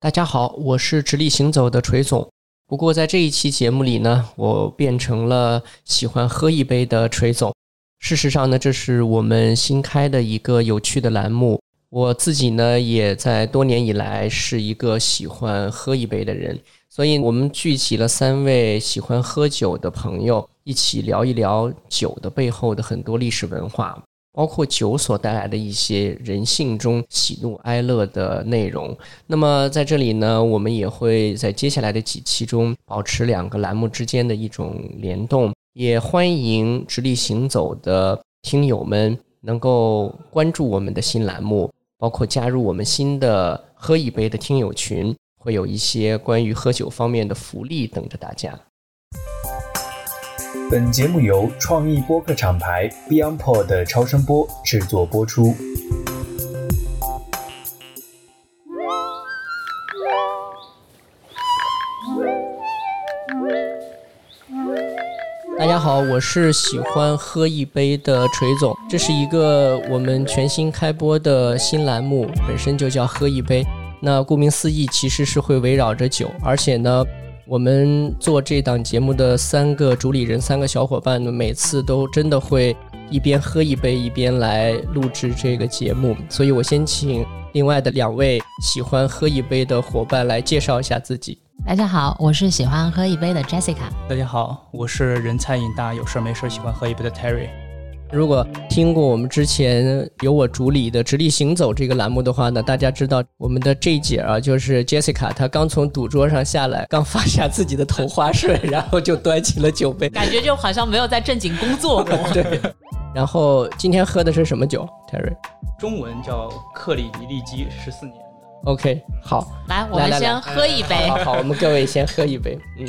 大家好，我是直立行走的锤总。不过在这一期节目里呢，我变成了喜欢喝一杯的锤总。事实上呢，这是我们新开的一个有趣的栏目。我自己呢，也在多年以来是一个喜欢喝一杯的人，所以我们聚集了三位喜欢喝酒的朋友，一起聊一聊酒的背后的很多历史文化。包括酒所带来的一些人性中喜怒哀乐的内容。那么在这里呢，我们也会在接下来的几期中保持两个栏目之间的一种联动。也欢迎直立行走的听友们能够关注我们的新栏目，包括加入我们新的喝一杯的听友群，会有一些关于喝酒方面的福利等着大家。本节目由创意播客厂牌 BeyondPod 的超声波制作播出。大家好，我是喜欢喝一杯的锤总，这是一个我们全新开播的新栏目，本身就叫喝一杯。那顾名思义，其实是会围绕着酒，而且呢。我们做这档节目的三个主理人，三个小伙伴呢，每次都真的会一边喝一杯，一边来录制这个节目。所以我先请另外的两位喜欢喝一杯的伙伴来介绍一下自己。大家好，我是喜欢喝一杯的 Jessica。大家好，我是人菜瘾大，有事没事喜欢喝一杯的 Terry。如果听过我们之前由我主理的“直立行走”这个栏目的话呢，大家知道我们的这姐啊，就是 Jessica，她刚从赌桌上下来，刚发下自己的头花顺，然后就端起了酒杯，感觉就好像没有在正经工作过。对。然后今天喝的是什么酒，Terry？中文叫克里尼利基十四年的。OK，好，来，我们先喝一杯。好，我们各位先喝一杯，嗯。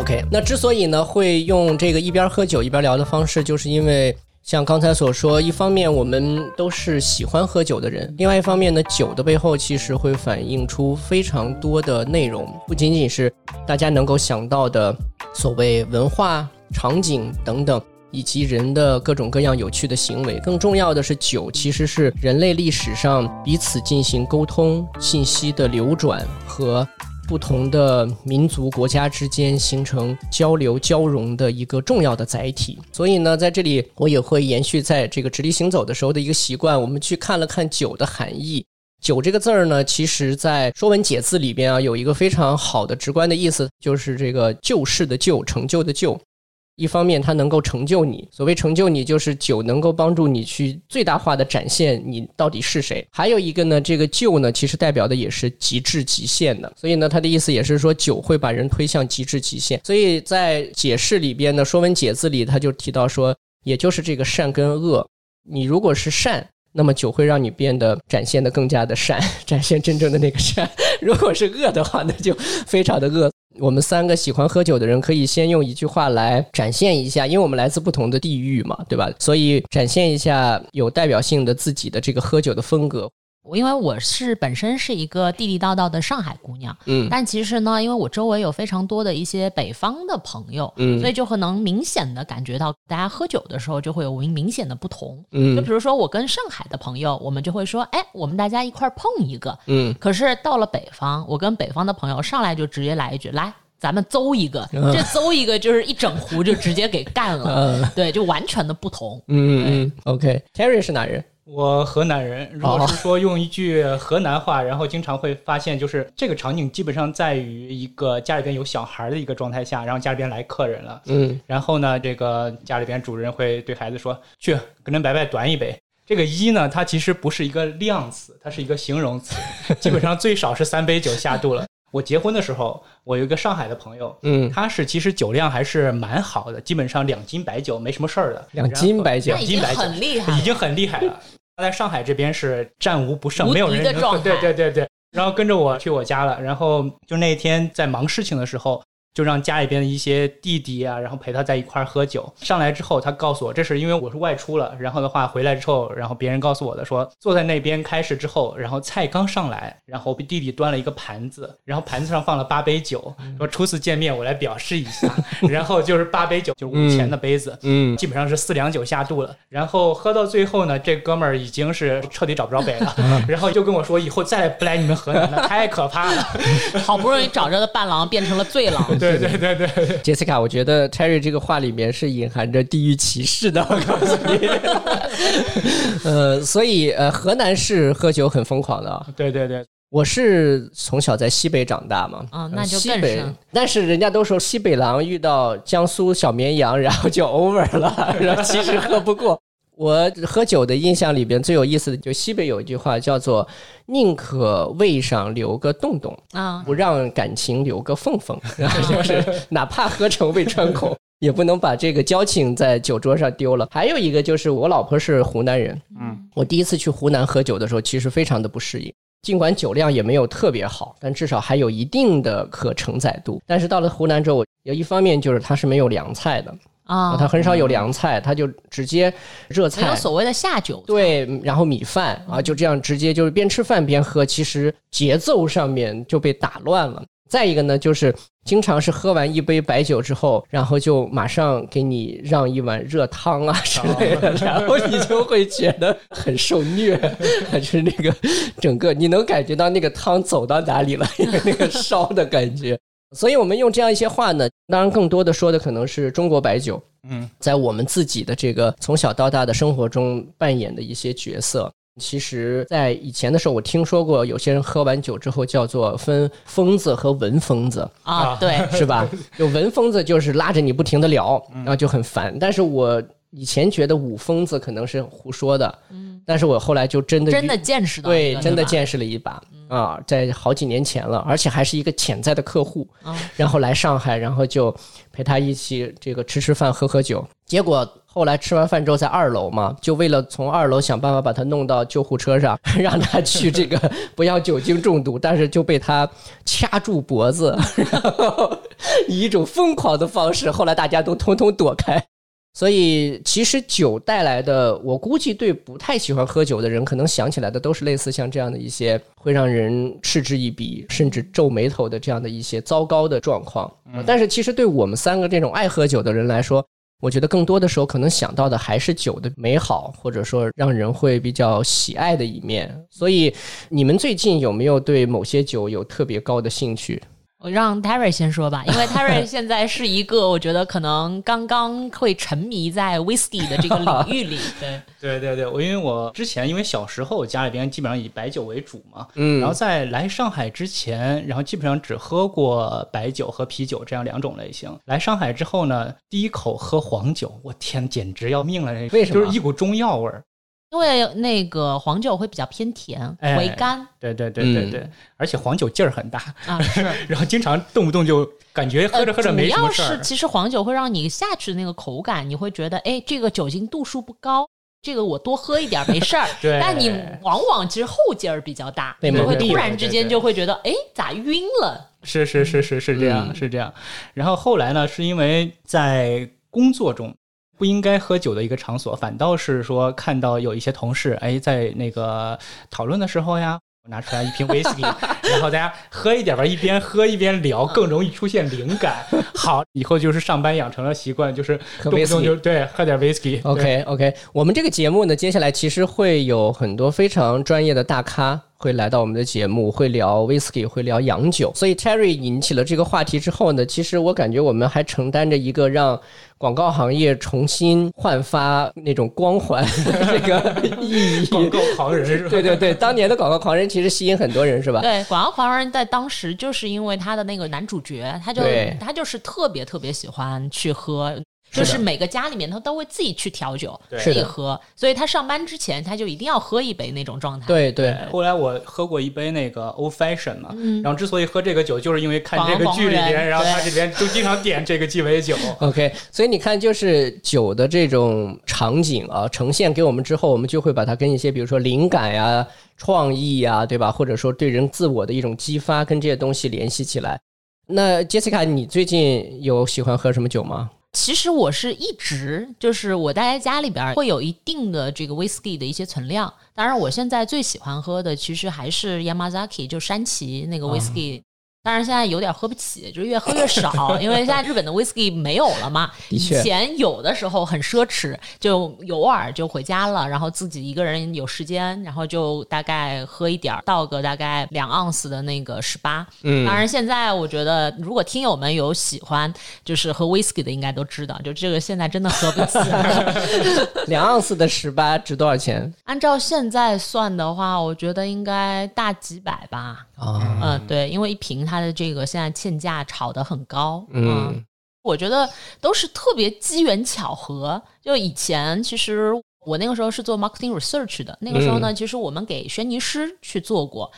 OK，那之所以呢会用这个一边喝酒一边聊的方式，就是因为像刚才所说，一方面我们都是喜欢喝酒的人，另外一方面呢，酒的背后其实会反映出非常多的内容，不仅仅是大家能够想到的所谓文化场景等等，以及人的各种各样有趣的行为，更重要的是，酒其实是人类历史上彼此进行沟通、信息的流转和。不同的民族国家之间形成交流交融的一个重要的载体，所以呢，在这里我也会延续在这个直立行走的时候的一个习惯，我们去看了看酒的含义。酒这个字儿呢，其实在《说文解字》里边啊，有一个非常好的直观的意思，就是这个救世的救，成就的就。一方面，它能够成就你。所谓成就你，就是酒能够帮助你去最大化的展现你到底是谁。还有一个呢，这个就呢，其实代表的也是极致极限的。所以呢，它的意思也是说，酒会把人推向极致极限。所以在解释里边呢，《说文解字》里他就提到说，也就是这个善跟恶。你如果是善，那么酒会让你变得展现的更加的善，展现真正的那个善。如果是恶的话，那就非常的恶。我们三个喜欢喝酒的人，可以先用一句话来展现一下，因为我们来自不同的地域嘛，对吧？所以展现一下有代表性的自己的这个喝酒的风格。我因为我是本身是一个地地道道的上海姑娘，嗯，但其实呢，因为我周围有非常多的一些北方的朋友，嗯，所以就可能明显的感觉到大家喝酒的时候就会有明明显的不同，嗯，就比如说我跟上海的朋友，我们就会说，哎，我们大家一块碰一个，嗯，可是到了北方，我跟北方的朋友上来就直接来一句，来，咱们邹一个，这邹一个就是一整壶就直接给干了，对，就完全的不同，嗯嗯，OK，Terry 是哪人？我河南人，如果是说用一句河南话，然后经常会发现，就是这个场景基本上在于一个家里边有小孩的一个状态下，然后家里边来客人了，嗯，然后呢，这个家里边主人会对孩子说：“去跟恁伯伯端一杯。”这个一呢，它其实不是一个量词，它是一个形容词，基本上最少是三杯酒下肚了。我结婚的时候，我有一个上海的朋友，嗯，他是其实酒量还是蛮好的，基本上两斤白酒没什么事儿的，两斤白酒，已经很厉害，已经很厉害了。他在上海这边是战无不胜，没有人能对对对对。然后跟着我去我家了，然后就那一天在忙事情的时候，就让家里边的一些弟弟啊，然后陪他在一块儿喝酒。上来之后，他告诉我，这是因为我是外出了。然后的话，回来之后，然后别人告诉我的说，坐在那边开始之后，然后菜刚上来，然后弟弟端了一个盘子，然后盘子上放了八杯酒，说初次见面，我来表示一下。然后就是八杯酒，就是五钱的杯子，嗯，基本上是四两酒下肚了。然后喝到最后呢，这哥们儿已经是彻底找不着北了，然后就跟我说，以后再也不来你们河南了，太可怕了。好不容易找着的伴郎变成了醉郎。对对对对，杰西卡，我觉得 Terry 这个话里面是隐含着地域歧视的，我告诉你。呃，所以呃，河南是喝酒很疯狂的。对对对，我是从小在西北长大嘛，啊，那就更是。但是人家都说西北狼遇到江苏小绵羊，然后就 over 了，然后其实喝不过。我喝酒的印象里边最有意思的，就西北有一句话叫做“宁可胃上留个洞洞啊，不让感情留个缝缝”，然后就是哪怕喝成胃穿孔，也不能把这个交情在酒桌上丢了。还有一个就是我老婆是湖南人，嗯，我第一次去湖南喝酒的时候，其实非常的不适应，尽管酒量也没有特别好，但至少还有一定的可承载度。但是到了湖南之后，有一方面就是它是没有凉菜的。啊，它很少有凉菜，它就直接热菜，没有所谓的下酒。对，然后米饭啊，就这样直接就是边吃饭边喝，其实节奏上面就被打乱了。再一个呢，就是经常是喝完一杯白酒之后，然后就马上给你让一碗热汤啊之类的，然后你就会觉得很受虐，就是那个整个你能感觉到那个汤走到哪里了，因 为那个烧的感觉。所以，我们用这样一些话呢，当然更多的说的可能是中国白酒，嗯，在我们自己的这个从小到大的生活中扮演的一些角色。其实，在以前的时候，我听说过有些人喝完酒之后叫做分疯子和文疯子啊，对，是吧？就文疯子就是拉着你不停的聊，然后就很烦。但是我以前觉得五疯子可能是胡说的，嗯，但是我后来就真的真的见识到，对，真的见识了一把。啊，在好几年前了，而且还是一个潜在的客户，然后来上海，然后就陪他一起这个吃吃饭、喝喝酒。结果后来吃完饭之后，在二楼嘛，就为了从二楼想办法把他弄到救护车上，让他去这个 不要酒精中毒，但是就被他掐住脖子，然后以一种疯狂的方式，后来大家都通通躲开。所以，其实酒带来的，我估计对不太喜欢喝酒的人，可能想起来的都是类似像这样的一些会让人嗤之以鼻，甚至皱眉头的这样的一些糟糕的状况。但是，其实对我们三个这种爱喝酒的人来说，我觉得更多的时候可能想到的还是酒的美好，或者说让人会比较喜爱的一面。所以，你们最近有没有对某些酒有特别高的兴趣？我让 Terry 先说吧，因为 Terry 现在是一个我觉得可能刚刚会沉迷在 whisky 的这个领域里。对 对对对，我因为我之前因为小时候家里边基本上以白酒为主嘛，嗯，然后在来上海之前，然后基本上只喝过白酒和啤酒这样两种类型。来上海之后呢，第一口喝黄酒，我天，简直要命了！为什么？就是一股中药味儿。因为那个黄酒会比较偏甜，回甘。对对对对对，而且黄酒劲儿很大啊，是。然后经常动不动就感觉喝着喝着没什么事儿。主要是其实黄酒会让你下去的那个口感，你会觉得哎，这个酒精度数不高，这个我多喝一点没事儿。对。但你往往其实后劲儿比较大，你会突然之间就会觉得哎，咋晕了？是是是是是这样是这样。然后后来呢，是因为在工作中。不应该喝酒的一个场所，反倒是说看到有一些同事，哎，在那个讨论的时候呀，拿出来一瓶威士忌，然后大家喝一点吧，一边喝一边聊，更容易出现灵感。好，以后就是上班养成了习惯，就是动不动就对喝点威士忌。OK OK，我们这个节目呢，接下来其实会有很多非常专业的大咖。会来到我们的节目，会聊 whisky，会聊洋酒。所以 Terry 引起了这个话题之后呢，其实我感觉我们还承担着一个让广告行业重新焕发那种光环这个 意义。广告狂人是吧？对对对，当年的广告狂人其实吸引很多人是吧？对，广告狂人在当时就是因为他的那个男主角，他就他就是特别特别喜欢去喝。就是每个家里面他都会自己去调酒，自己喝，所以他上班之前他就一定要喝一杯那种状态。对对。后来我喝过一杯那个 Old Fashion 嘛，然后之所以喝这个酒，就是因为看这个剧里边，然后他这边就经常点这个鸡尾酒。OK，所以你看，就是酒的这种场景啊，呈现给我们之后，我们就会把它跟一些比如说灵感呀、创意呀，对吧？或者说对人自我的一种激发，跟这些东西联系起来。那 Jessica，你最近有喜欢喝什么酒吗？其实我是一直就是我待在家里边会有一定的这个 whisky 的一些存量。当然，我现在最喜欢喝的其实还是 Yamazaki，就山崎那个 whisky。当然现在有点喝不起，就是越喝越少，因为现在日本的 whisky 没有了嘛。以前有的时候很奢侈，就偶尔就回家了，然后自己一个人有时间，然后就大概喝一点儿，倒个大概两盎司的那个十八。嗯，当然现在我觉得，如果听友们有喜欢就是喝 whisky 的，应该都知道，就这个现在真的喝不起。两盎司的十八值多少钱？按照现在算的话，我觉得应该大几百吧。啊，嗯，对，因为一瓶它的这个现在欠价炒得很高，嗯，我觉得都是特别机缘巧合。就以前其实我那个时候是做 marketing research 的，那个时候呢，其实我们给轩尼诗去做过。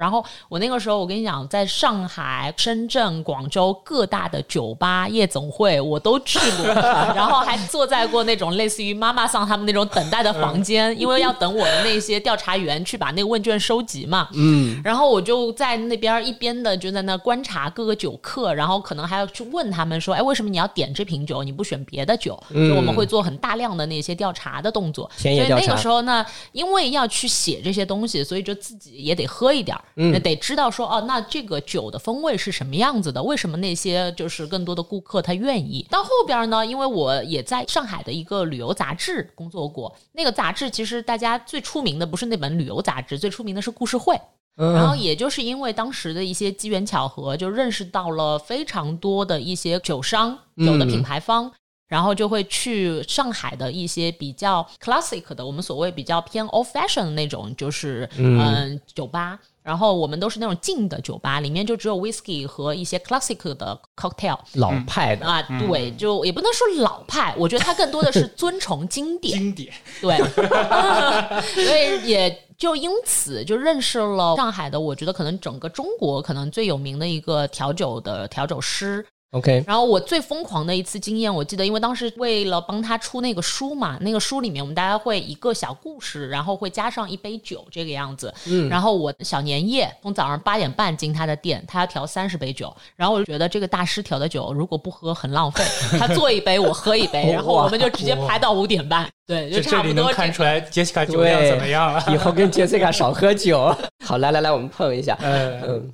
然后我那个时候，我跟你讲，在上海、深圳、广州各大的酒吧、夜总会，我都去过，然后还坐在过那种类似于妈妈桑他们那种等待的房间，因为要等我的那些调查员去把那个问卷收集嘛。嗯。然后我就在那边一边的就在那观察各个酒客，然后可能还要去问他们说：“哎，为什么你要点这瓶酒？你不选别的酒？”就我们会做很大量的那些调查的动作。所以那个时候呢，因为要去写这些东西，所以就自己也得喝一点儿。嗯，得知道说哦，那这个酒的风味是什么样子的？为什么那些就是更多的顾客他愿意？到后边呢，因为我也在上海的一个旅游杂志工作过，那个杂志其实大家最出名的不是那本旅游杂志，最出名的是故事会。然后也就是因为当时的一些机缘巧合，就认识到了非常多的一些酒商、酒的品牌方。然后就会去上海的一些比较 classic 的，我们所谓比较偏 old fashion 的那种，就是嗯酒吧。然后我们都是那种静的酒吧，里面就只有 whisky 和一些 classic 的 cocktail，老派的。啊，对，就也不能说老派，我觉得它更多的是 尊崇经典，经典，对，所以也就因此就认识了上海的，我觉得可能整个中国可能最有名的一个调酒的调酒师。OK，然后我最疯狂的一次经验，我记得，因为当时为了帮他出那个书嘛，那个书里面我们大家会一个小故事，然后会加上一杯酒这个样子。嗯，然后我小年夜从早上八点半进他的店，他要调三十杯酒，然后我就觉得这个大师调的酒如果不喝很浪费，他做一杯我喝一杯，然后我们就直接拍到五点半。对，就差不多。能看出来杰西卡酒量怎么样了？以后跟杰西卡少喝酒。好，来来来，我们碰一下。嗯嗯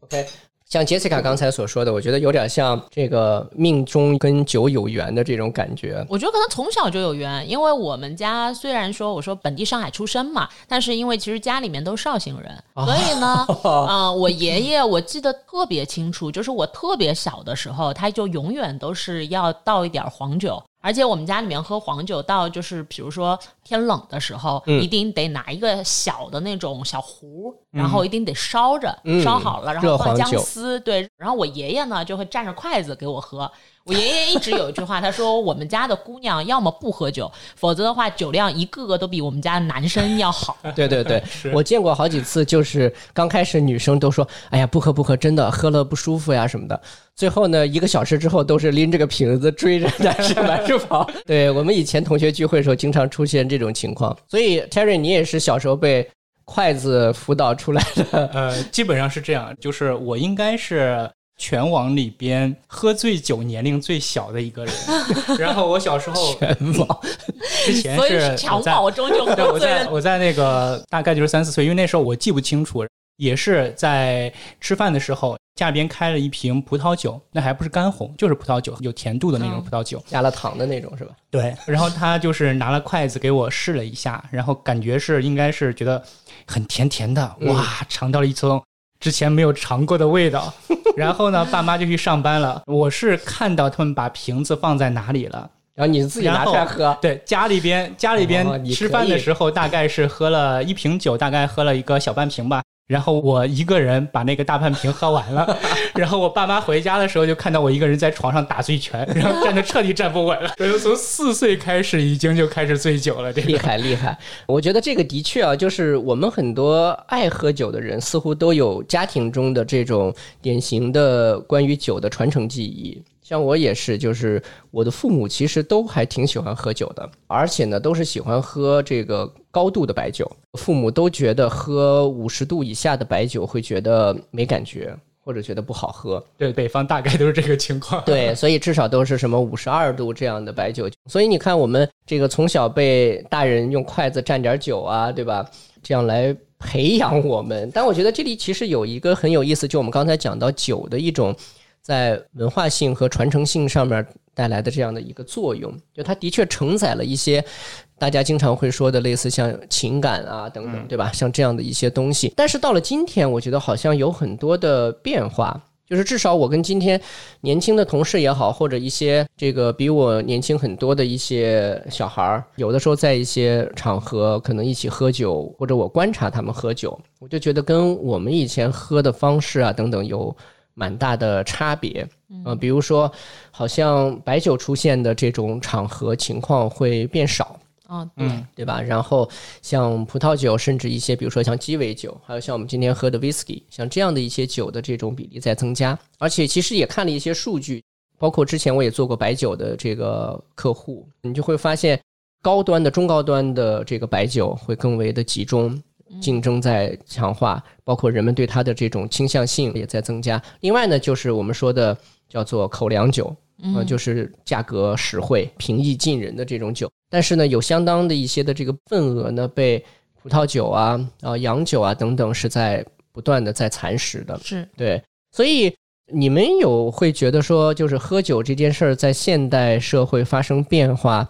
，OK。像杰西卡刚才所说的，我觉得有点像这个命中跟酒有缘的这种感觉。我觉得可能从小就有缘，因为我们家虽然说我说本地上海出生嘛，但是因为其实家里面都绍兴人，所以呢，嗯，我爷爷我记得特别清楚，就是我特别小的时候，他就永远都是要倒一点黄酒。而且我们家里面喝黄酒，到就是比如说天冷的时候，一定得拿一个小的那种小壶，然后一定得烧着，烧好了，然后放姜丝，对。然后我爷爷呢就会蘸着筷子给我喝。我爷爷一直有一句话，他说我们家的姑娘要么不喝酒，否则的话酒量一个个都比我们家的男生要好。对对对，我见过好几次，就是刚开始女生都说，哎呀不喝不喝，真的喝了不舒服呀什么的。最后呢，一个小时之后都是拎着个瓶子追着男生满处跑。对我们以前同学聚会的时候，经常出现这种情况。所以 Terry，你也是小时候被筷子辅导出来的？呃，基本上是这样，就是我应该是。全网里边喝醉酒年龄最小的一个人，然后我小时候全网之前是襁褓中就喝醉了。我在那个大概就是三四岁，因为那时候我记不清楚，也是在吃饭的时候，家里边开了一瓶葡萄酒，那还不是干红，就是葡萄酒，有甜度的那种葡萄酒，加了糖的那种是吧？对。然后他就是拿了筷子给我试了一下，然后感觉是应该是觉得很甜甜的，哇，尝到了一层。之前没有尝过的味道，然后呢，爸妈就去上班了。我是看到他们把瓶子放在哪里了，然后你自己拿出来喝。对，家里边家里边吃饭的时候，大概是喝了一瓶酒，大概喝了一个小半瓶吧。然后我一个人把那个大半瓶喝完了，然后我爸妈回家的时候就看到我一个人在床上打醉拳，然后站得彻底站不稳了。从四岁开始已经就开始醉酒了，这厉害厉害。我觉得这个的确啊，就是我们很多爱喝酒的人，似乎都有家庭中的这种典型的关于酒的传承记忆。像我也是，就是我的父母其实都还挺喜欢喝酒的，而且呢，都是喜欢喝这个高度的白酒。父母都觉得喝五十度以下的白酒会觉得没感觉，或者觉得不好喝。对，北方大概都是这个情况。对，所以至少都是什么五十二度这样的白酒。所以你看，我们这个从小被大人用筷子蘸点酒啊，对吧？这样来培养我们。但我觉得这里其实有一个很有意思，就我们刚才讲到酒的一种在文化性和传承性上面带来的这样的一个作用，就它的确承载了一些。大家经常会说的类似像情感啊等等，对吧？像这样的一些东西，但是到了今天，我觉得好像有很多的变化。就是至少我跟今天年轻的同事也好，或者一些这个比我年轻很多的一些小孩儿，有的时候在一些场合可能一起喝酒，或者我观察他们喝酒，我就觉得跟我们以前喝的方式啊等等有蛮大的差别。嗯，比如说，好像白酒出现的这种场合情况会变少。啊，对对吧？然后像葡萄酒，甚至一些，比如说像鸡尾酒，还有像我们今天喝的 whisky，像这样的一些酒的这种比例在增加。而且其实也看了一些数据，包括之前我也做过白酒的这个客户，你就会发现高端的、中高端的这个白酒会更为的集中，竞争在强化，包括人们对它的这种倾向性也在增加。另外呢，就是我们说的叫做口粮酒。呃，就是价格实惠、平易近人的这种酒，但是呢，有相当的一些的这个份额呢，被葡萄酒啊、啊洋酒啊等等是在不断的在蚕食的。是对，所以你们有会觉得说，就是喝酒这件事儿在现代社会发生变化，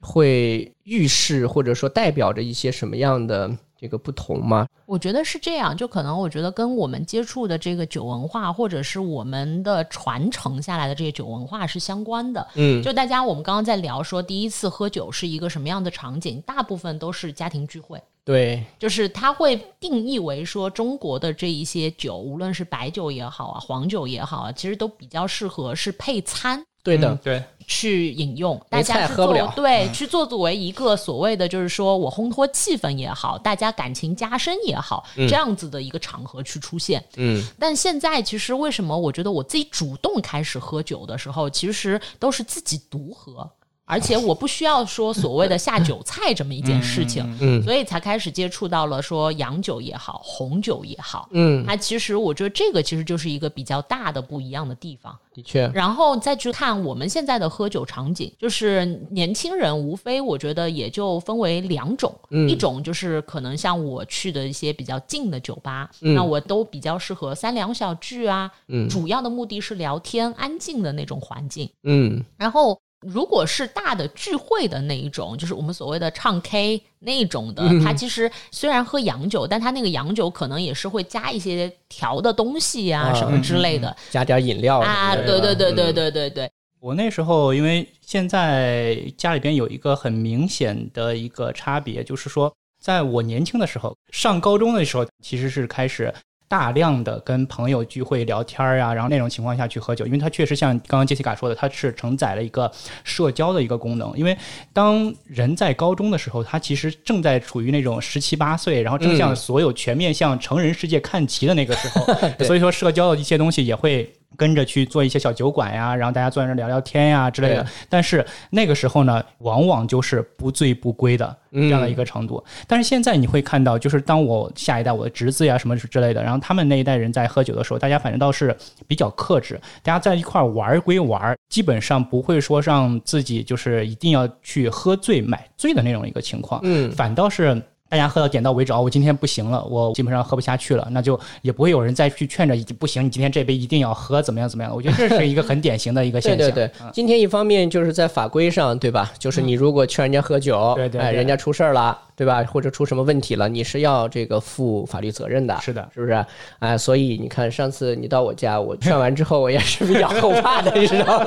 会预示或者说代表着一些什么样的？这个不同吗？我觉得是这样，就可能我觉得跟我们接触的这个酒文化，或者是我们的传承下来的这些酒文化是相关的。嗯，就大家我们刚刚在聊说，第一次喝酒是一个什么样的场景？大部分都是家庭聚会。对，就是它会定义为说，中国的这一些酒，无论是白酒也好啊，黄酒也好啊，其实都比较适合是配餐。对的，对，去饮用，大家去做对，去做作为一个所谓的，就是说我烘托气氛也好，大家感情加深也好，这样子的一个场合去出现。嗯，但现在其实为什么我觉得我自己主动开始喝酒的时候，其实都是自己独喝。而且我不需要说所谓的下酒菜这么一件事情，嗯，所以才开始接触到了说洋酒也好，红酒也好，嗯，它其实我觉得这个其实就是一个比较大的不一样的地方，的确。然后再去看我们现在的喝酒场景，就是年轻人无非我觉得也就分为两种，一种就是可能像我去的一些比较近的酒吧，那我都比较适合三两小聚啊，嗯，主要的目的是聊天，安静的那种环境，嗯，然后。如果是大的聚会的那一种，就是我们所谓的唱 K 那种的，它其实虽然喝洋酒，但它那个洋酒可能也是会加一些调的东西啊什么之类的，加点饮料啊，对对对对对对对。我那时候因为现在家里边有一个很明显的一个差别，就是说，在我年轻的时候，上高中的时候，其实是开始。大量的跟朋友聚会聊天儿呀，然后那种情况下去喝酒，因为它确实像刚刚杰西卡说的，它是承载了一个社交的一个功能。因为当人在高中的时候，他其实正在处于那种十七八岁，然后正向所有全面向成人世界看齐的那个时候，所以说社交的一些东西也会。跟着去做一些小酒馆呀，然后大家坐在那聊聊天呀之类的。但是那个时候呢，往往就是不醉不归的这样的一个程度。但是现在你会看到，就是当我下一代我的侄子呀什么之类的，然后他们那一代人在喝酒的时候，大家反正倒是比较克制，大家在一块玩归玩，基本上不会说让自己就是一定要去喝醉买醉的那种一个情况。嗯，反倒是。大家喝到点到为止哦，我今天不行了，我基本上喝不下去了，那就也不会有人再去劝着，不行，你今天这杯一定要喝，怎么样怎么样？我觉得这是一个很典型的一个现象。对对对，今天一方面就是在法规上，对吧？就是你如果劝人家喝酒，对对，哎，人家出事儿了。对吧？或者出什么问题了，你是要这个负法律责任的。是的，是不是？哎，所以你看，上次你到我家，我劝完之后，我也是比较后怕的，你知道吗？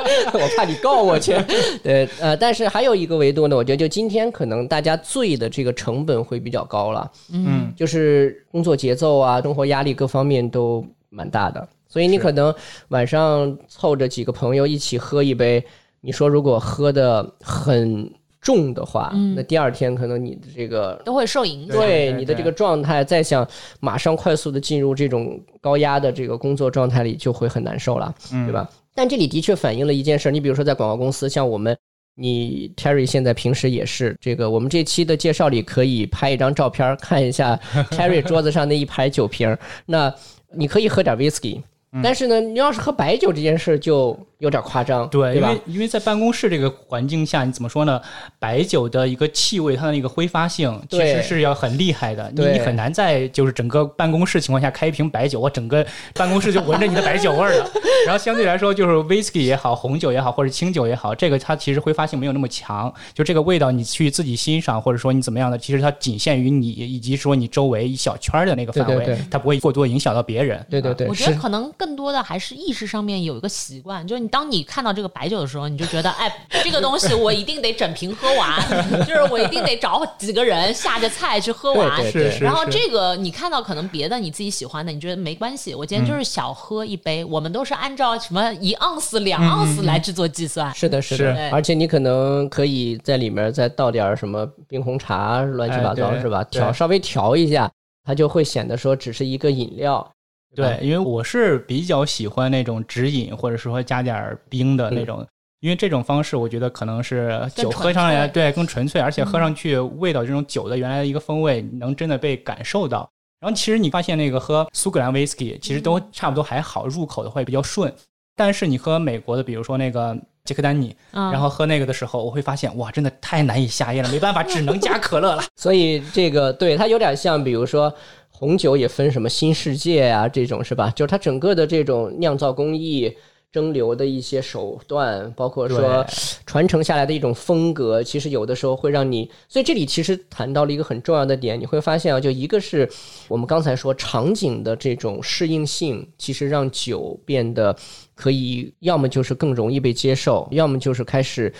我怕你告我去。对，呃，但是还有一个维度呢，我觉得就今天可能大家醉的这个成本会比较高了。嗯，就是工作节奏啊，生活压力各方面都蛮大的，所以你可能晚上凑着几个朋友一起喝一杯，你说如果喝的很。重的话，那第二天可能你的这个都会受影响。对你的这个状态，再想马上快速的进入这种高压的这个工作状态里，就会很难受了，对吧？但这里的确反映了一件事，你比如说在广告公司，像我们，你 Terry 现在平时也是这个，我们这期的介绍里可以拍一张照片，看一下 Terry 桌子上那一排酒瓶，那。你可以喝点 whisky。但是呢，你要是喝白酒这件事就有点夸张，对，因为因为在办公室这个环境下，你怎么说呢？白酒的一个气味，它的那个挥发性其实是要很厉害的，你你很难在就是整个办公室情况下开一瓶白酒，我整个办公室就闻着你的白酒味儿了。然后相对来说，就是 whisky 也好，红酒也好，或者清酒也好，这个它其实挥发性没有那么强，就这个味道你去自己欣赏，或者说你怎么样的，其实它仅限于你以及说你周围一小圈的那个范围，它不会过多影响到别人。对对对，我觉得可能更多的还是。意识上面有一个习惯，就是你当你看到这个白酒的时候，你就觉得，哎，这个东西我一定得整瓶喝完，就是我一定得找几个人下着菜去喝完。是是。然后这个你看到可能别的你自己喜欢的，你觉得没关系，我今天就是小喝一杯。我们都是按照什么一盎司、两盎司来制作计算。是的，是的。而且你可能可以在里面再倒点什么冰红茶，乱七八糟是吧？调稍微调一下，它就会显得说只是一个饮料。对，因为我是比较喜欢那种直饮，或者说加点冰的那种，因为这种方式我觉得可能是酒喝上来对更纯粹，而且喝上去味道这种酒的原来的一个风味能真的被感受到。然后其实你发现那个喝苏格兰威士忌其实都差不多还好，入口的会比较顺。但是你喝美国的，比如说那个杰克丹尼，然后喝那个的时候，我会发现哇，真的太难以下咽了，没办法，只能加可乐了。所以这个对它有点像，比如说。红酒也分什么新世界啊，这种是吧？就是它整个的这种酿造工艺、蒸馏的一些手段，包括说传承下来的一种风格，其实有的时候会让你。所以这里其实谈到了一个很重要的点，你会发现啊，就一个是我们刚才说场景的这种适应性，其实让酒变得可以，要么就是更容易被接受，要么就是开始。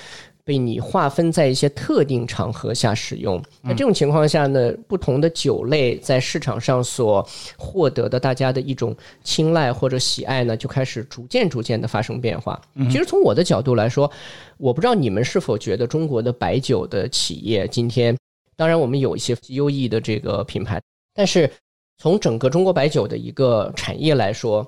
被你划分在一些特定场合下使用，那这种情况下呢，不同的酒类在市场上所获得的大家的一种青睐或者喜爱呢，就开始逐渐逐渐的发生变化。其实从我的角度来说，我不知道你们是否觉得中国的白酒的企业今天，当然我们有一些优异的这个品牌，但是从整个中国白酒的一个产业来说。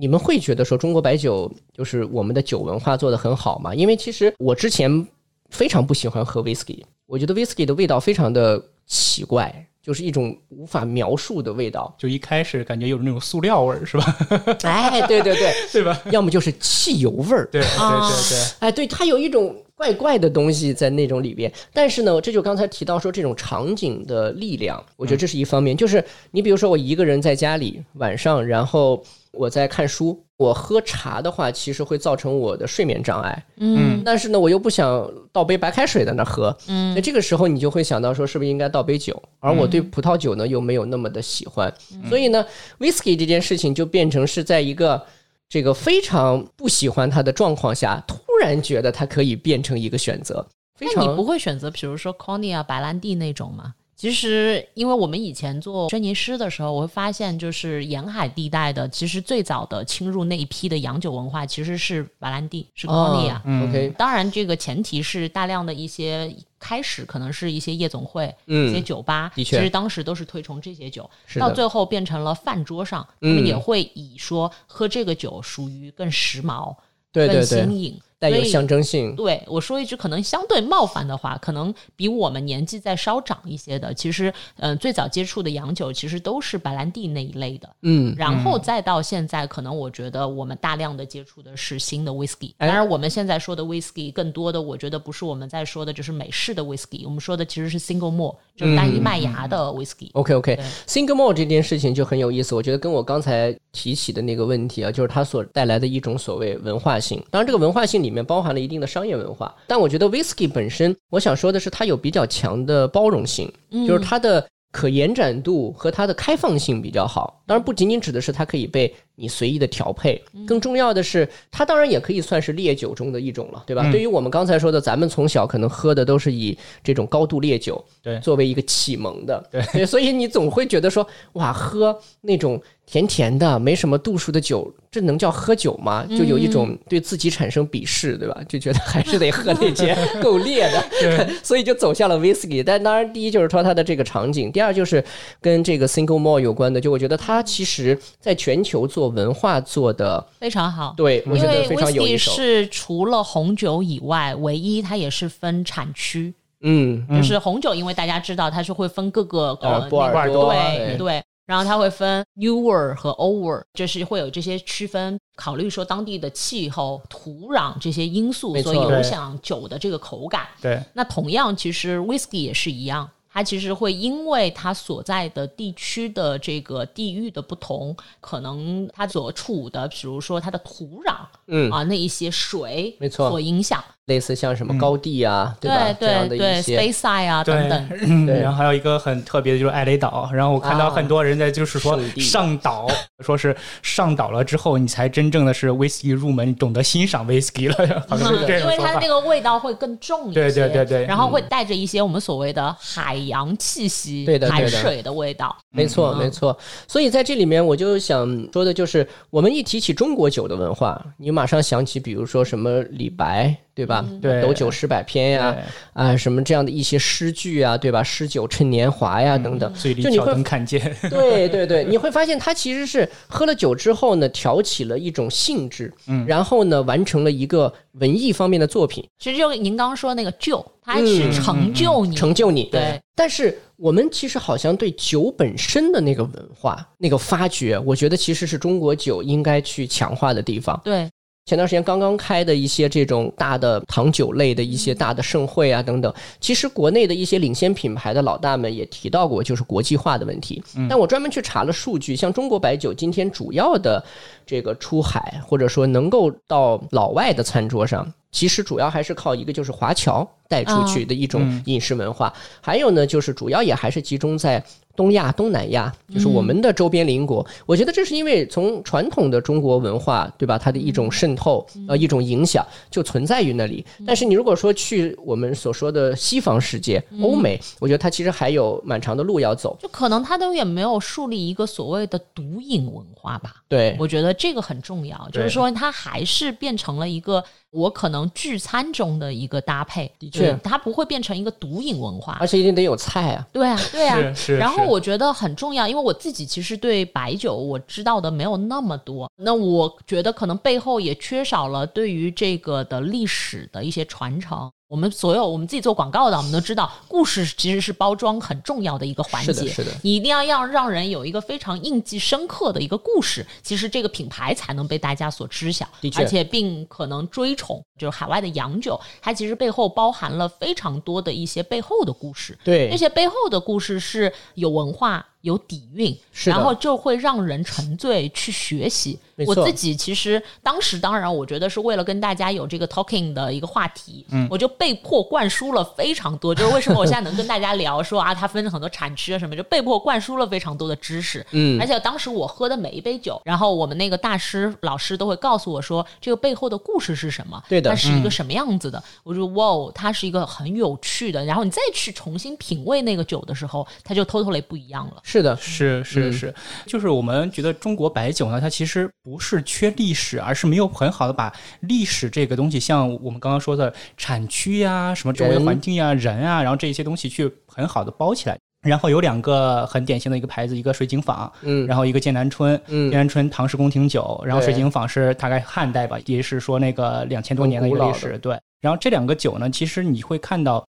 你们会觉得说中国白酒就是我们的酒文化做得很好吗？因为其实我之前非常不喜欢喝 whisky，我觉得 whisky 的味道非常的奇怪，就是一种无法描述的味道。就一开始感觉有那种塑料味儿，是吧？哎，对对对，对吧？要么就是汽油味儿，对对对对。哎，对，它有一种怪怪的东西在那种里边。但是呢，这就刚才提到说这种场景的力量，我觉得这是一方面。就是你比如说我一个人在家里晚上，然后。我在看书，我喝茶的话，其实会造成我的睡眠障碍。嗯，但是呢，我又不想倒杯白开水在那喝。嗯，那这个时候你就会想到说，是不是应该倒杯酒？而我对葡萄酒呢，又没有那么的喜欢。所以呢，whisky 这件事情就变成是在一个这个非常不喜欢它的状况下，突然觉得它可以变成一个选择。那你不会选择，比如说 Conny 啊、白兰地那种吗？其实，因为我们以前做轩尼诗的时候，我会发现，就是沿海地带的，其实最早的侵入那一批的洋酒文化，其实是瓦兰地，是高尼亚。OK，当然，这个前提是大量的一些开始可能是一些夜总会、一些酒吧，其实当时都是推崇这些酒，到最后变成了饭桌上，他们也会以说喝这个酒属于更时髦、更新颖。带有象征性。对我说一句可能相对冒犯的话，可能比我们年纪再稍长一些的，其实，嗯，最早接触的洋酒其实都是白兰地那一类的，嗯，然后再到现在，可能我觉得我们大量的接触的是新的 whisky。当然，我们现在说的 whisky 更多的，我觉得不是我们在说的就是美式的 whisky，我们说的其实是 single malt，就是单一麦芽的 whisky。OK OK，single malt 这件事情就很有意思，我觉得跟我刚才提起的那个问题啊，就是它所带来的一种所谓文化性。当然，这个文化性里。面包含了一定的商业文化，但我觉得 whisky 本身，我想说的是，它有比较强的包容性，就是它的可延展度和它的开放性比较好。当然，不仅仅指的是它可以被。你随意的调配，更重要的是，它当然也可以算是烈酒中的一种了，对吧？对于我们刚才说的，咱们从小可能喝的都是以这种高度烈酒对作为一个启蒙的，对，所以你总会觉得说，哇，喝那种甜甜的、没什么度数的酒，这能叫喝酒吗？就有一种对自己产生鄙视，对吧？就觉得还是得喝那些够烈的，所以就走向了 whisky。但当然，第一就是说它的这个场景，第二就是跟这个 single malt 有关的，就我觉得它其实在全球做。文化做的非常好，对，我觉得非常有意思。是除了红酒以外，唯一它也是分产区，嗯，就是红酒，因为大家知道它是会分各个呃波尔多，对对。然后它会分 newer 和 over，就是会有这些区分，考虑说当地的气候、土壤这些因素，所影响酒的这个口感。对，那同样其实 whisky 也是一样。它其实会因为它所在的地区的这个地域的不同，可能它所处的，比如说它的土壤，嗯啊，那一些水，没错，所影响。类似像什么高地啊，对吧？这样的一些 Speyside 啊等等。然后还有一个很特别的就是艾雷岛。然后我看到很多人在就是说上岛，说是上岛了之后，你才真正的是 whisky 入门，懂得欣赏 whisky 了。好像是这因为它的那个味道会更重一些，对对对对。然后会带着一些我们所谓的海洋气息，对的海水的味道。没错没错。所以在这里面，我就想说的就是，我们一提起中国酒的文化，你马上想起，比如说什么李白。对吧？对，斗酒诗百篇呀，啊，什么这样的一些诗句啊，对吧？诗酒趁年华呀，等等，就你会看见，对对对，你会发现他其实是喝了酒之后呢，挑起了一种兴致，嗯，然后呢，完成了一个文艺方面的作品。其实就您刚刚说那个救，它是成就你，成就你。对，但是我们其实好像对酒本身的那个文化、那个发掘，我觉得其实是中国酒应该去强化的地方。对。前段时间刚刚开的一些这种大的糖酒类的一些大的盛会啊等等，其实国内的一些领先品牌的老大们也提到过，就是国际化的问题。但我专门去查了数据，像中国白酒今天主要的这个出海，或者说能够到老外的餐桌上。其实主要还是靠一个就是华侨带出去的一种饮食文化，还有呢就是主要也还是集中在东亚、东南亚，就是我们的周边邻国。我觉得这是因为从传统的中国文化，对吧？它的一种渗透呃一种影响就存在于那里。但是你如果说去我们所说的西方世界、欧美，我觉得它其实还有蛮长的路要走。就可能它都也没有树立一个所谓的毒饮文化吧？对，我觉得这个很重要，就是说它还是变成了一个。我可能聚餐中的一个搭配，的确，它不会变成一个毒饮文化，而且一定得有菜啊。对啊，对啊。是是。然后我觉得很重要，因为我自己其实对白酒我知道的没有那么多，那我觉得可能背后也缺少了对于这个的历史的一些传承。我们所有我们自己做广告的，我们都知道，故事其实是包装很重要的一个环节。是的，是的。你一定要让让人有一个非常印记深刻的一个故事，其实这个品牌才能被大家所知晓，而且并可能追宠。就是海外的洋酒，它其实背后包含了非常多的一些背后的故事。对，那些背后的故事是有文化。有底蕴，然后就会让人沉醉去学习。我自己其实当时当然，我觉得是为了跟大家有这个 talking 的一个话题，嗯，我就被迫灌输了非常多。就是为什么我现在能跟大家聊说啊，它分很多产区啊什么，就被迫灌输了非常多的知识。嗯，而且当时我喝的每一杯酒，然后我们那个大师老师都会告诉我说，这个背后的故事是什么？对的，它是一个什么样子的？我就哇，它是一个很有趣的。然后你再去重新品味那个酒的时候，它就 totally 不一样了。是的，是是是，就是我们觉得中国白酒呢，它其实不是缺历史，而是没有很好的把历史这个东西，像我们刚刚说的产区呀、什么周围环境呀、人啊，然后这些东西去很好的包起来。然后有两个很典型的一个牌子，一个水井坊，嗯，然后一个剑南春，嗯，剑南春唐氏宫廷酒，然后水井坊是大概汉代吧，也是说那个两千多年的一个历史，对。然后这两个酒呢，其实你会看到。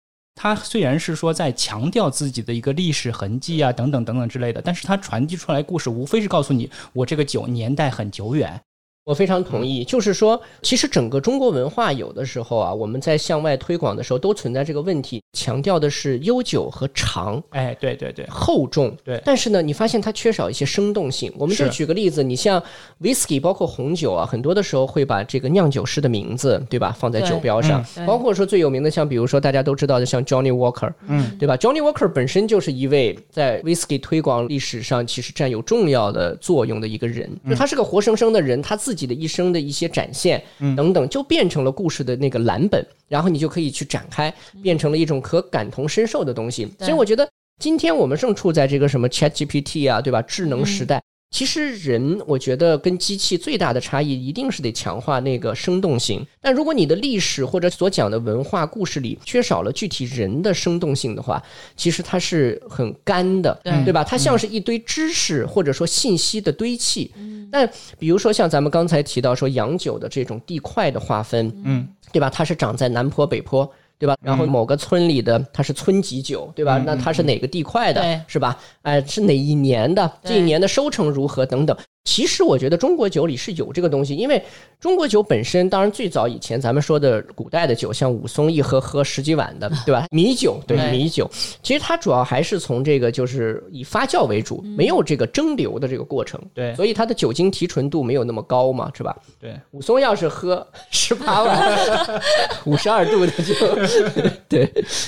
它虽然是说在强调自己的一个历史痕迹啊，等等等等之类的，但是它传递出来故事，无非是告诉你，我这个酒年代很久远。我非常同意，就是说，其实整个中国文化有的时候啊，我们在向外推广的时候都存在这个问题，强调的是悠久和长，哎，对对对，厚重，对。但是呢，你发现它缺少一些生动性。我们就举个例子，你像 whisky，包括红酒啊，很多的时候会把这个酿酒师的名字，对吧，放在酒标上。包括说最有名的，像比如说大家都知道的，像 Johnny Walker，嗯，对吧？Johnny Walker 本身就是一位在 whisky 推广历史上其实占有重要的作用的一个人，就他是个活生生的人，他自己。自己的一生的一些展现，等等，就变成了故事的那个蓝本，然后你就可以去展开，变成了一种可感同身受的东西。所以我觉得，今天我们正处在这个什么 Chat GPT 啊，对吧？智能时代。其实人，我觉得跟机器最大的差异，一定是得强化那个生动性。但如果你的历史或者所讲的文化故事里缺少了具体人的生动性的话，其实它是很干的，对吧？它像是一堆知识或者说信息的堆砌。但比如说像咱们刚才提到说洋酒的这种地块的划分，嗯，对吧？它是长在南坡北坡。对吧？然后某个村里的它是村级酒，对吧？那它是哪个地块的，是吧？哎，是哪一年的？这一年的收成如何？等等。其实我觉得中国酒里是有这个东西，因为中国酒本身，当然最早以前咱们说的古代的酒，像武松一喝喝十几碗的，对吧？米酒，对米酒，其实它主要还是从这个就是以发酵为主，没有这个蒸馏的这个过程，对，所以它的酒精提纯度没有那么高嘛，是吧？对，武松要是喝 十八碗 五十二度的酒，对，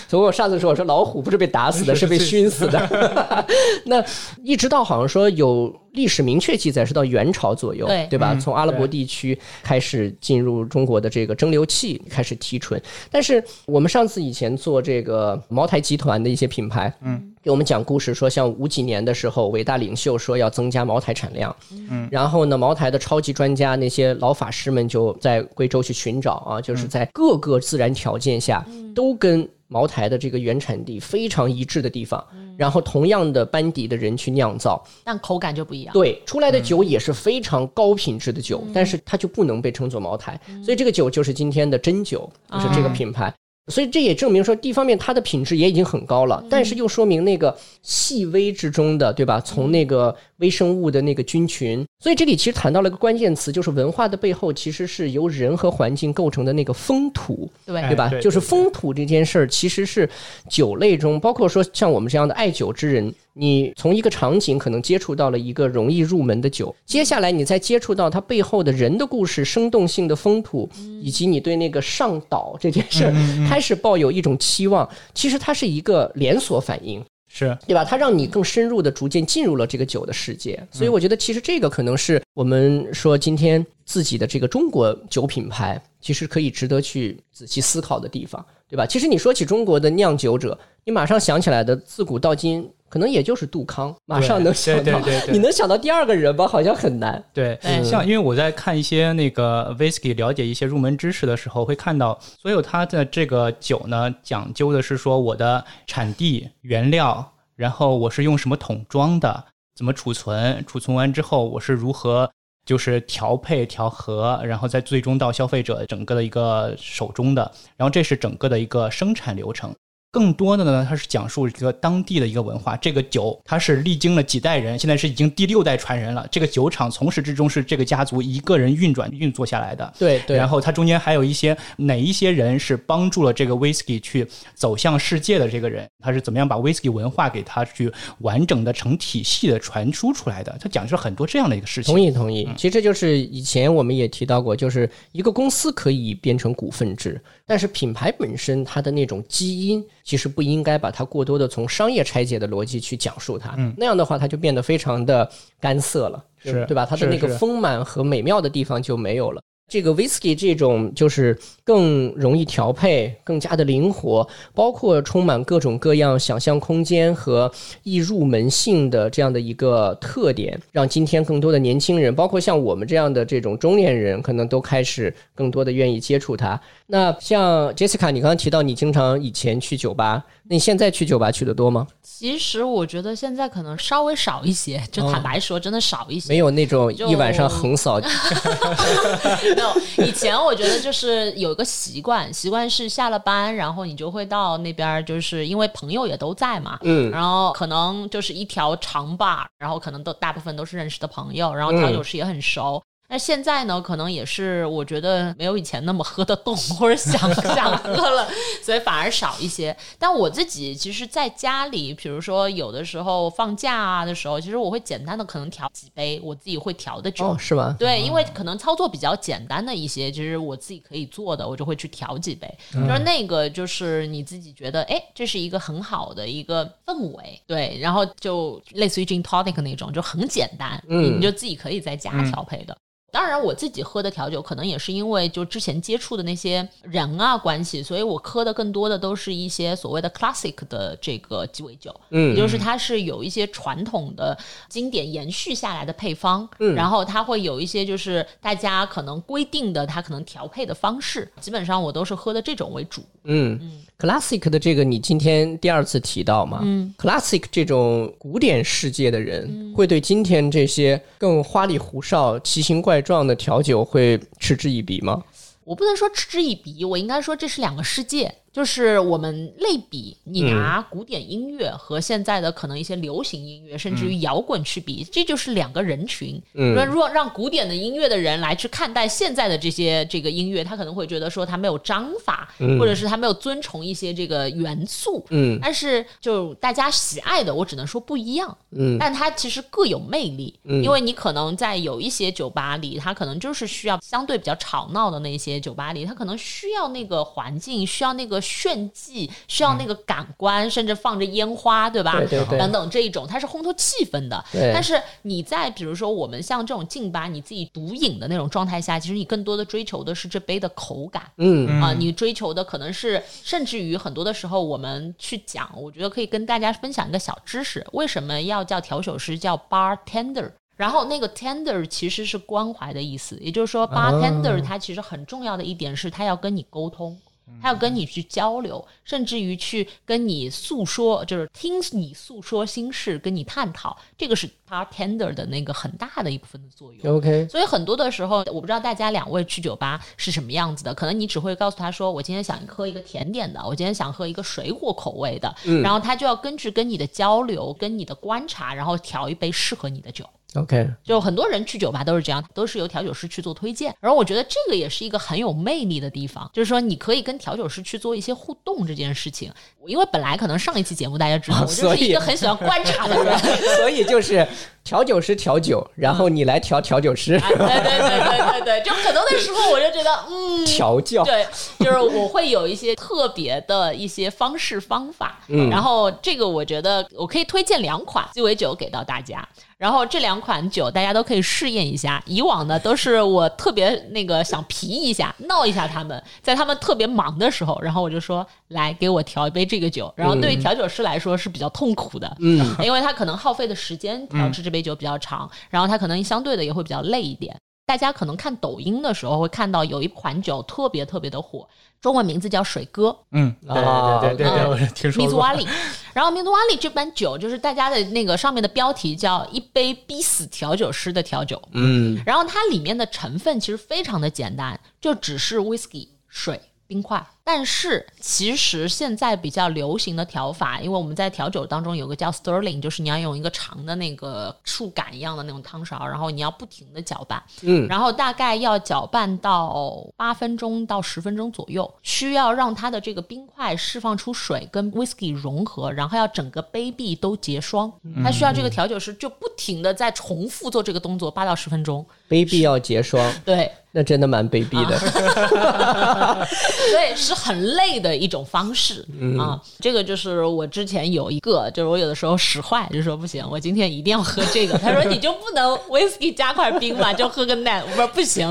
所以我上次说我说老虎不是被打死的，是被熏死的，那一直到好像说有。历史明确记载是到元朝左右，对。吧？从阿拉伯地区开始进入中国的这个蒸馏器开始提纯。但是我们上次以前做这个茅台集团的一些品牌，嗯，给我们讲故事说，像五几年的时候，伟大领袖说要增加茅台产量，嗯，然后呢，茅台的超级专家那些老法师们就在贵州去寻找啊，就是在各个自然条件下都跟。茅台的这个原产地非常一致的地方，然后同样的班底的人去酿造，但口感就不一样。对，出来的酒也是非常高品质的酒，但是它就不能被称作茅台，所以这个酒就是今天的真酒，就是这个品牌。所以这也证明说，一方面它的品质也已经很高了，但是又说明那个细微之中的，对吧？从那个微生物的那个菌群，所以这里其实谈到了一个关键词，就是文化的背后其实是由人和环境构成的那个风土，对对吧？就是风土这件事儿，其实是酒类中，包括说像我们这样的爱酒之人。你从一个场景可能接触到了一个容易入门的酒，接下来你再接触到它背后的人的故事、生动性的风土，以及你对那个上岛这件事儿开始抱有一种期望。其实它是一个连锁反应，是对吧？它让你更深入的逐渐进入了这个酒的世界。所以我觉得，其实这个可能是我们说今天自己的这个中国酒品牌，其实可以值得去仔细思考的地方，对吧？其实你说起中国的酿酒者，你马上想起来的，自古到今。可能也就是杜康，马上能想到。你能想到第二个人吧？好像很难。对，像因为我在看一些那个 whisky，了解一些入门知识的时候，会看到所有它的这个酒呢，讲究的是说我的产地、原料，然后我是用什么桶装的，怎么储存，储存完之后我是如何就是调配、调和，然后再最终到消费者整个的一个手中的，然后这是整个的一个生产流程。更多的呢，它是讲述一个当地的一个文化。这个酒它是历经了几代人，现在是已经第六代传人了。这个酒厂从始至终是这个家族一个人运转运作下来的。对对。然后它中间还有一些哪一些人是帮助了这个 whisky 去走向世界的这个人，他是怎么样把 whisky 文化给他去完整的成体系的传输出来的？他讲述了很多这样的一个事情。同意同意。其实这就是以前我们也提到过，就是一个公司可以变成股份制，但是品牌本身它的那种基因。其实不应该把它过多的从商业拆解的逻辑去讲述它，那样的话它就变得非常的干涩了，是对吧？它的那个丰满和美妙的地方就没有了。这个 whisky 这种就是更容易调配，更加的灵活，包括充满各种各样想象空间和易入门性的这样的一个特点，让今天更多的年轻人，包括像我们这样的这种中年人，可能都开始更多的愿意接触它。那像 Jessica，你刚刚提到你经常以前去酒吧，那你现在去酒吧去的多吗？其实我觉得现在可能稍微少一些，就坦白说，真的少一些。没有那种一晚上横扫。没有，以前我觉得就是有一个习惯，习惯是下了班，然后你就会到那边，就是因为朋友也都在嘛，嗯，然后可能就是一条长把，然后可能都大部分都是认识的朋友，然后调酒师也很熟。那现在呢，可能也是我觉得没有以前那么喝得动，或者想 想喝了，所以反而少一些。但我自己其实在家里，比如说有的时候放假啊的时候，其实我会简单的可能调几杯我自己会调的酒，是吧？对，因为可能操作比较简单的一些，就是我自己可以做的，我就会去调几杯。就是那个，就是你自己觉得，哎，这是一个很好的一个氛围，对，然后就类似于 gin tonic 那种，就很简单，嗯，你就自己可以在家调配的。当然，我自己喝的调酒可能也是因为就之前接触的那些人啊关系，所以我喝的更多的都是一些所谓的 classic 的这个鸡尾酒，嗯，也就是它是有一些传统的经典延续下来的配方，嗯，然后它会有一些就是大家可能规定的它可能调配的方式，基本上我都是喝的这种为主，嗯。嗯，classic 的这个你今天第二次提到嘛，嗯，classic 这种古典世界的人会对今天这些更花里胡哨、奇形怪。状的调酒会嗤之以鼻吗？我不能说嗤之以鼻，我应该说这是两个世界。就是我们类比，你拿古典音乐和现在的可能一些流行音乐，甚至于摇滚去比，这就是两个人群。嗯，如果让古典的音乐的人来去看待现在的这些这个音乐，他可能会觉得说他没有章法，或者是他没有遵从一些这个元素。嗯，但是就大家喜爱的，我只能说不一样。嗯，但它其实各有魅力。嗯，因为你可能在有一些酒吧里，它可能就是需要相对比较吵闹的那些酒吧里，它可能需要那个环境，需要那个。炫技需要那个感官，甚至放着烟花，对吧？等等这一种，它是烘托气氛的。但是你在比如说我们像这种劲吧，你自己独饮的那种状态下，其实你更多的追求的是这杯的口感。嗯啊，你追求的可能是，甚至于很多的时候，我们去讲，我觉得可以跟大家分享一个小知识：为什么要叫调酒师叫 bartender？然后那个 tender 其实是关怀的意思，也就是说 bartender 它其实很重要的一点是，他要跟你沟通。他要跟你去交流，甚至于去跟你诉说，就是听你诉说心事，跟你探讨，这个是 bartender 的那个很大的一部分的作用。OK，所以很多的时候，我不知道大家两位去酒吧是什么样子的，可能你只会告诉他说，我今天想喝一个甜点的，我今天想喝一个水果口味的，然后他就要根据跟你的交流、跟你的观察，然后调一杯适合你的酒。OK，就很多人去酒吧都是这样，都是由调酒师去做推荐。然后我觉得这个也是一个很有魅力的地方，就是说你可以跟调酒师去做一些互动这件事情。因为本来可能上一期节目大家知道，我就是一个很喜欢观察的人，所以就是调酒师调酒，然后你来调调酒师。对对对对对对，就很多的时候我就觉得，嗯，调教，对，就是我会有一些特别的一些方式方法。嗯，然后这个我觉得我可以推荐两款鸡尾酒给到大家，然后这两款酒大家都可以试验一下。以往呢都是我特别那个想皮一下闹一下他们，在他们特别忙的时候，然后我就说来给我调一杯。这个酒，然后对于调酒师来说是比较痛苦的，嗯，因为他可能耗费的时间调制这杯酒比较长，然后他可能相对的也会比较累一点。大家可能看抖音的时候会看到有一款酒特别特别的火，中文名字叫水哥，嗯，对对对对对，我听说。米祖瓦里，然后米祖瓦里这版酒就是大家的那个上面的标题叫一杯逼死调酒师的调酒，嗯，然后它里面的成分其实非常的简单，就只是 whisky 水。冰块，但是其实现在比较流行的调法，因为我们在调酒当中有个叫 stirring，就是你要用一个长的那个树杆一样的那种汤勺，然后你要不停的搅拌，嗯，然后大概要搅拌到八分钟到十分钟左右，需要让它的这个冰块释放出水跟 whisky 融合，然后要整个杯壁都结霜，它需要这个调酒师就不停的在重复做这个动作八到十分钟，杯壁要结霜，对。那真的蛮卑鄙的，对，是很累的一种方式啊。这个就是我之前有一个，就是我有的时候使坏，就说不行，我今天一定要喝这个。他说你就不能 whisky 加块冰嘛，就喝个奶，我说不行。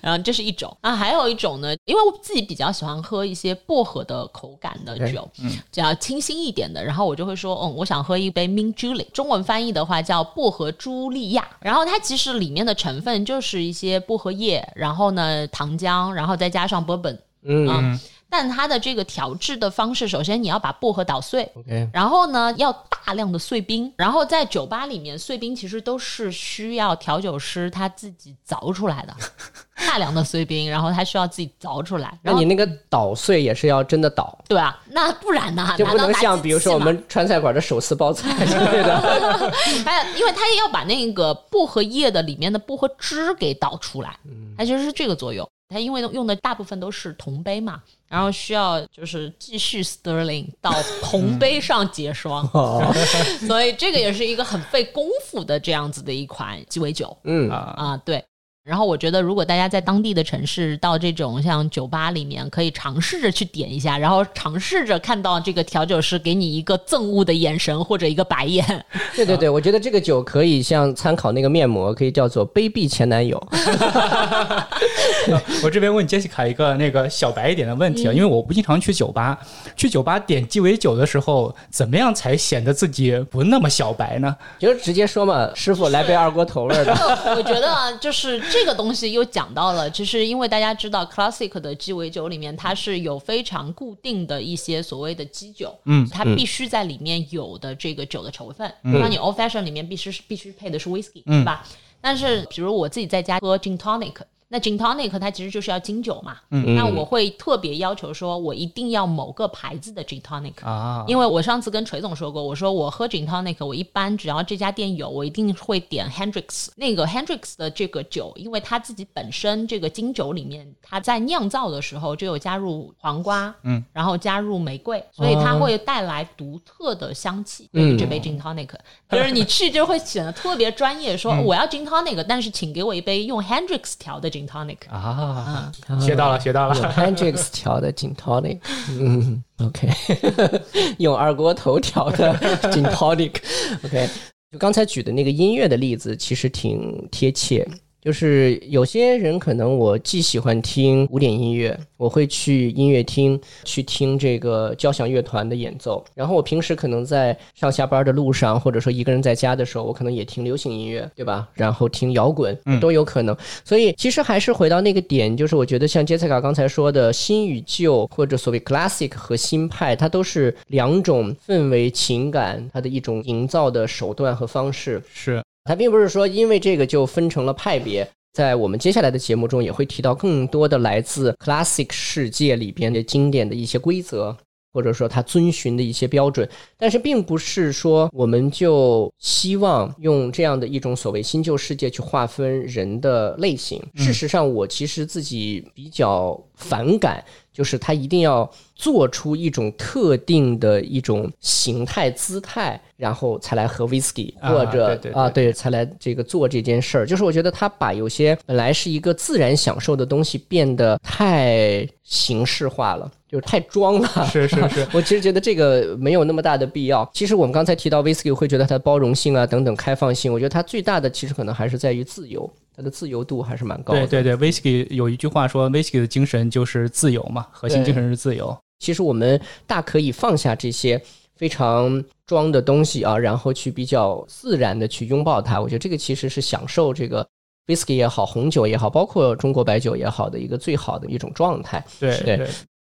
然后这是一种啊，还有一种呢，因为我自己比较喜欢喝一些薄荷的口感的酒，嗯，比较清新一点的。然后我就会说，嗯，我想喝一杯 Mint Julie，中文翻译的话叫薄荷朱莉亚。然后它其实里面的成分就是一些薄荷叶。然后呢，糖浆，然后再加上波本，嗯，但它的这个调制的方式，首先你要把薄荷捣碎，OK，然后呢，要大量的碎冰，然后在酒吧里面碎冰其实都是需要调酒师他自己凿出来的，大量的碎冰，然后他需要自己凿出来。那你那个捣碎也是要真的捣，对啊，那不然呢？就不能像比如说我们川菜馆的手撕包菜 之类的，还有，因为他也要把那个薄荷叶的里面的薄荷汁给捣出来，它其实是这个作用。它因为用的大部分都是铜杯嘛，然后需要就是继续 sterling 到铜杯上结霜，所以这个也是一个很费功夫的这样子的一款鸡尾酒。嗯啊，对。然后我觉得，如果大家在当地的城市到这种像酒吧里面，可以尝试着去点一下，然后尝试着看到这个调酒师给你一个憎恶的眼神或者一个白眼。对对对，我觉得这个酒可以像参考那个面膜，可以叫做卑鄙前男友。我这边问杰西卡一个那个小白一点的问题啊，因为我不经常去酒吧，去酒吧点鸡尾酒的时候，怎么样才显得自己不那么小白呢？就直接说嘛，师傅来杯二锅头味的。我觉得就是。这个东西又讲到了，就是因为大家知道，classic 的鸡尾酒里面它是有非常固定的一些所谓的基酒，嗯，它必须在里面有的这个酒的成分，那你 old fashion 里面必须是必须配的是 whisky，对吧？但是比如我自己在家喝 gin tonic。那 gin tonic 它其实就是要金酒嘛，嗯，那我会特别要求说，我一定要某个牌子的 gin tonic 啊，因为我上次跟锤总说过，我说我喝 gin tonic，我一般只要这家店有，我一定会点 Hendrix 那个 Hendrix 的这个酒，因为它自己本身这个金酒里面，它在酿造的时候就有加入黄瓜，嗯，然后加入玫瑰，所以它会带来独特的香气。嗯，这杯 gin tonic 就是你去就会显得特别专业，说我要 gin tonic，但是请给我一杯用 Hendrix 调的 gin tonic 啊，学到了，学到了，Hendrix 调的 gin tonic，嗯，OK，用二锅头调的 gin tonic，OK，就刚才举的那个音乐的例子，其实挺贴切。就是有些人可能我既喜欢听古典音乐，我会去音乐厅去听这个交响乐团的演奏。然后我平时可能在上下班的路上，或者说一个人在家的时候，我可能也听流行音乐，对吧？然后听摇滚都有可能。所以其实还是回到那个点，就是我觉得像杰西卡刚才说的新与旧，或者所谓 classic 和新派，它都是两种氛围情感它的一种营造的手段和方式。是。它并不是说因为这个就分成了派别，在我们接下来的节目中也会提到更多的来自 classic 世界里边的经典的一些规则，或者说它遵循的一些标准。但是并不是说我们就希望用这样的一种所谓新旧世界去划分人的类型。事实上，我其实自己比较反感，就是他一定要。做出一种特定的一种形态姿态，然后才来喝 whisky，或者啊对，才来这个做这件事儿。就是我觉得他把有些本来是一个自然享受的东西变得太形式化了，就是太装了。是是是，我其实觉得这个没有那么大的必要。其实我们刚才提到 whisky，会觉得它的包容性啊等等开放性，我觉得它最大的其实可能还是在于自由，它的自由度还是蛮高的。对对对，whisky 有一句话说，whisky 的精神就是自由嘛，核心精神是自由。其实我们大可以放下这些非常装的东西啊，然后去比较自然的去拥抱它。我觉得这个其实是享受这个 whisky 也好，红酒也好，包括中国白酒也好的一个最好的一种状态。对对。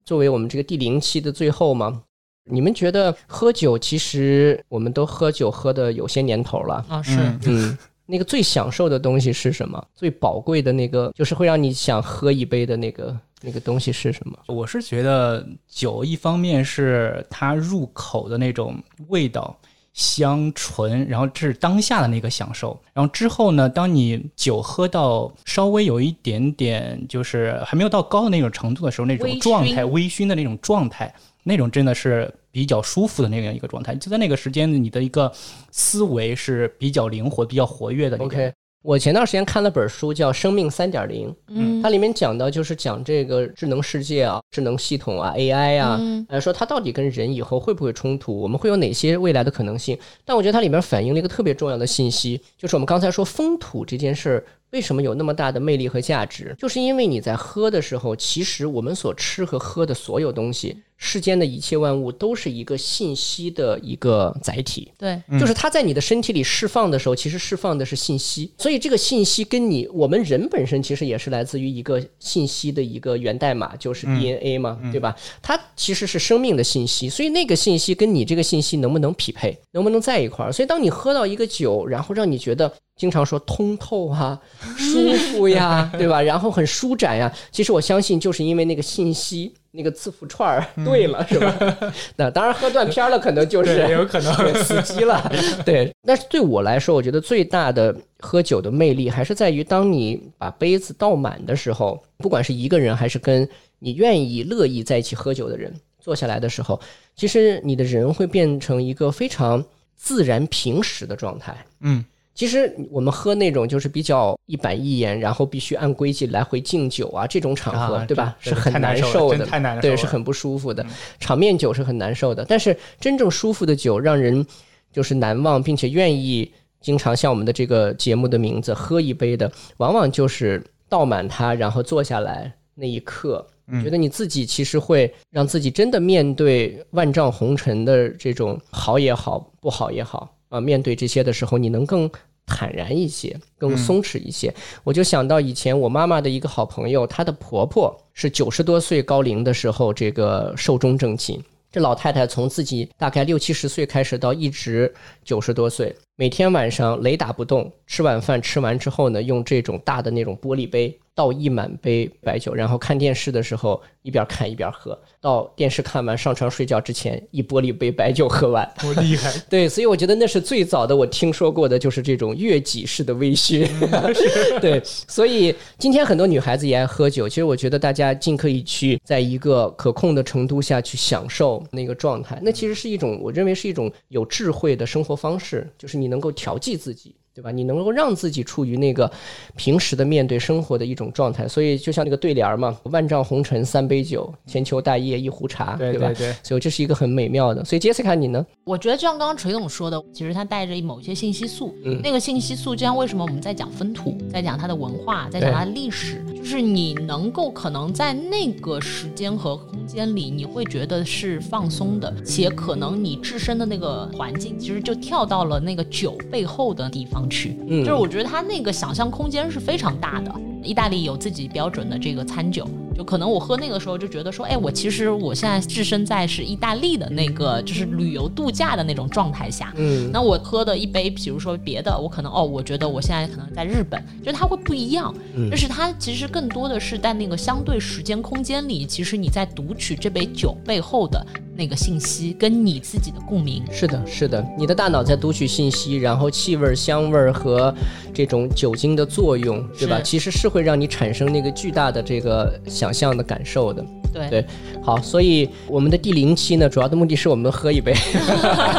作为我们这个第零期的最后嘛，你们觉得喝酒其实我们都喝酒喝的有些年头了啊？是嗯。那个最享受的东西是什么？最宝贵的那个，就是会让你想喝一杯的那个那个东西是什么？我是觉得酒，一方面是它入口的那种味道香醇，然后这是当下的那个享受。然后之后呢，当你酒喝到稍微有一点点，就是还没有到高的那种程度的时候，那种状态微醺的那种状态，那种真的是。比较舒服的那样一个状态，就在那个时间，你的一个思维是比较灵活、比较活跃的。OK，我前段时间看了本书，叫《生命三点零》，嗯，它里面讲到就是讲这个智能世界啊、智能系统啊、AI 啊，呃，说它到底跟人以后会不会冲突，我们会有哪些未来的可能性？但我觉得它里面反映了一个特别重要的信息，就是我们刚才说风土这件事儿。为什么有那么大的魅力和价值？就是因为你在喝的时候，其实我们所吃和喝的所有东西，世间的一切万物都是一个信息的一个载体。对，就是它在你的身体里释放的时候，其实释放的是信息。所以这个信息跟你我们人本身其实也是来自于一个信息的一个源代码，就是 DNA 嘛，对吧？它其实是生命的信息。所以那个信息跟你这个信息能不能匹配，能不能在一块儿？所以当你喝到一个酒，然后让你觉得。经常说通透啊，舒服呀，对吧？然后很舒展呀。其实我相信，就是因为那个信息，那个字符串儿 对了，是吧？那当然喝断片了，可能就是有可能死机了。对，但是对我来说，我觉得最大的喝酒的魅力，还是在于当你把杯子倒满的时候，不管是一个人，还是跟你愿意、乐意在一起喝酒的人坐下来的时候，其实你的人会变成一个非常自然、平实的状态。嗯。其实我们喝那种就是比较一板一眼，然后必须按规矩来回敬酒啊，这种场合，对吧？是很难受的，对，是很不舒服的。场面酒是很难受的，但是真正舒服的酒，让人就是难忘，并且愿意经常像我们的这个节目的名字喝一杯的，往往就是倒满它，然后坐下来那一刻，觉得你自己其实会让自己真的面对万丈红尘的这种好也好，不好也好。啊，面对这些的时候，你能更坦然一些，更松弛一些。我就想到以前我妈妈的一个好朋友，她的婆婆是九十多岁高龄的时候，这个寿终正寝。这老太太从自己大概六七十岁开始，到一直九十多岁，每天晚上雷打不动，吃晚饭吃完之后呢，用这种大的那种玻璃杯倒一满杯白酒，然后看电视的时候一边看一边喝，到电视看完上床睡觉之前一玻璃杯白酒喝完。多厉害！对，所以我觉得那是最早的我听说过的，就是这种悦己式的微醺。对，所以今天很多女孩子也爱喝酒。其实我觉得大家尽可以去在一个可控的程度下去享受那个状态，那其实是一种我认为是一种有智慧的生活方式，就是你能够调剂自己。对吧？你能够让自己处于那个平时的面对生活的一种状态，所以就像那个对联儿嘛，“万丈红尘三杯酒，千秋大业一壶茶”，对吧？对，所以这是一个很美妙的。所以杰斯卡，你呢？我觉得就像刚刚锤总说的，其实它带着某些信息素。嗯，那个信息素，就像为什么我们在讲风土，在讲它的文化，在讲它的历史，就是你能够可能在那个时间和空间里，你会觉得是放松的，且可能你置身的那个环境，其实就跳到了那个酒背后的地方去。嗯，就是。我觉得他那个想象空间是非常大的。意大利有自己标准的这个餐酒，就可能我喝那个时候就觉得说，哎，我其实我现在置身在是意大利的那个就是旅游度假的那种状态下。嗯，那我喝的一杯，比如说别的，我可能哦，我觉得我现在可能在日本，就是它会不一样。嗯，就是它其实更多的是在那个相对时间空间里，其实你在读取这杯酒背后的那个信息，跟你自己的共鸣。是的，是的，你的大脑在读取信息，然后气味、香味和这种酒精的作用，对吧？其实是。会让你产生那个巨大的这个想象的感受的，对。对，好，所以我们的第零期呢，主要的目的是我们喝一杯，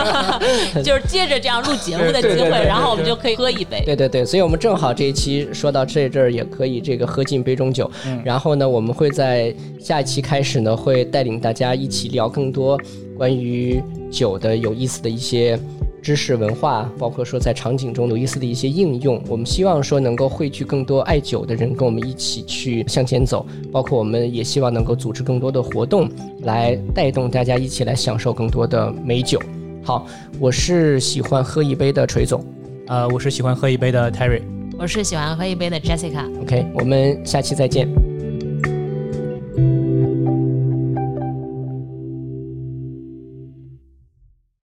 就是借着这样录节目的机会，然后我们就可以喝一杯，对对对，所以我们正好这一期说到这这儿也可以这个喝进杯中酒，然后呢，我们会在下一期开始呢，会带领大家一起聊更多关于酒的有意思的一些。知识文化，包括说在场景中有意思的一些应用，我们希望说能够汇聚更多爱酒的人，跟我们一起去向前走。包括我们也希望能够组织更多的活动，来带动大家一起来享受更多的美酒。好，我是喜欢喝一杯的锤总，呃，我是喜欢喝一杯的 Terry，我是喜欢喝一杯的 Jessica。OK，我们下期再见。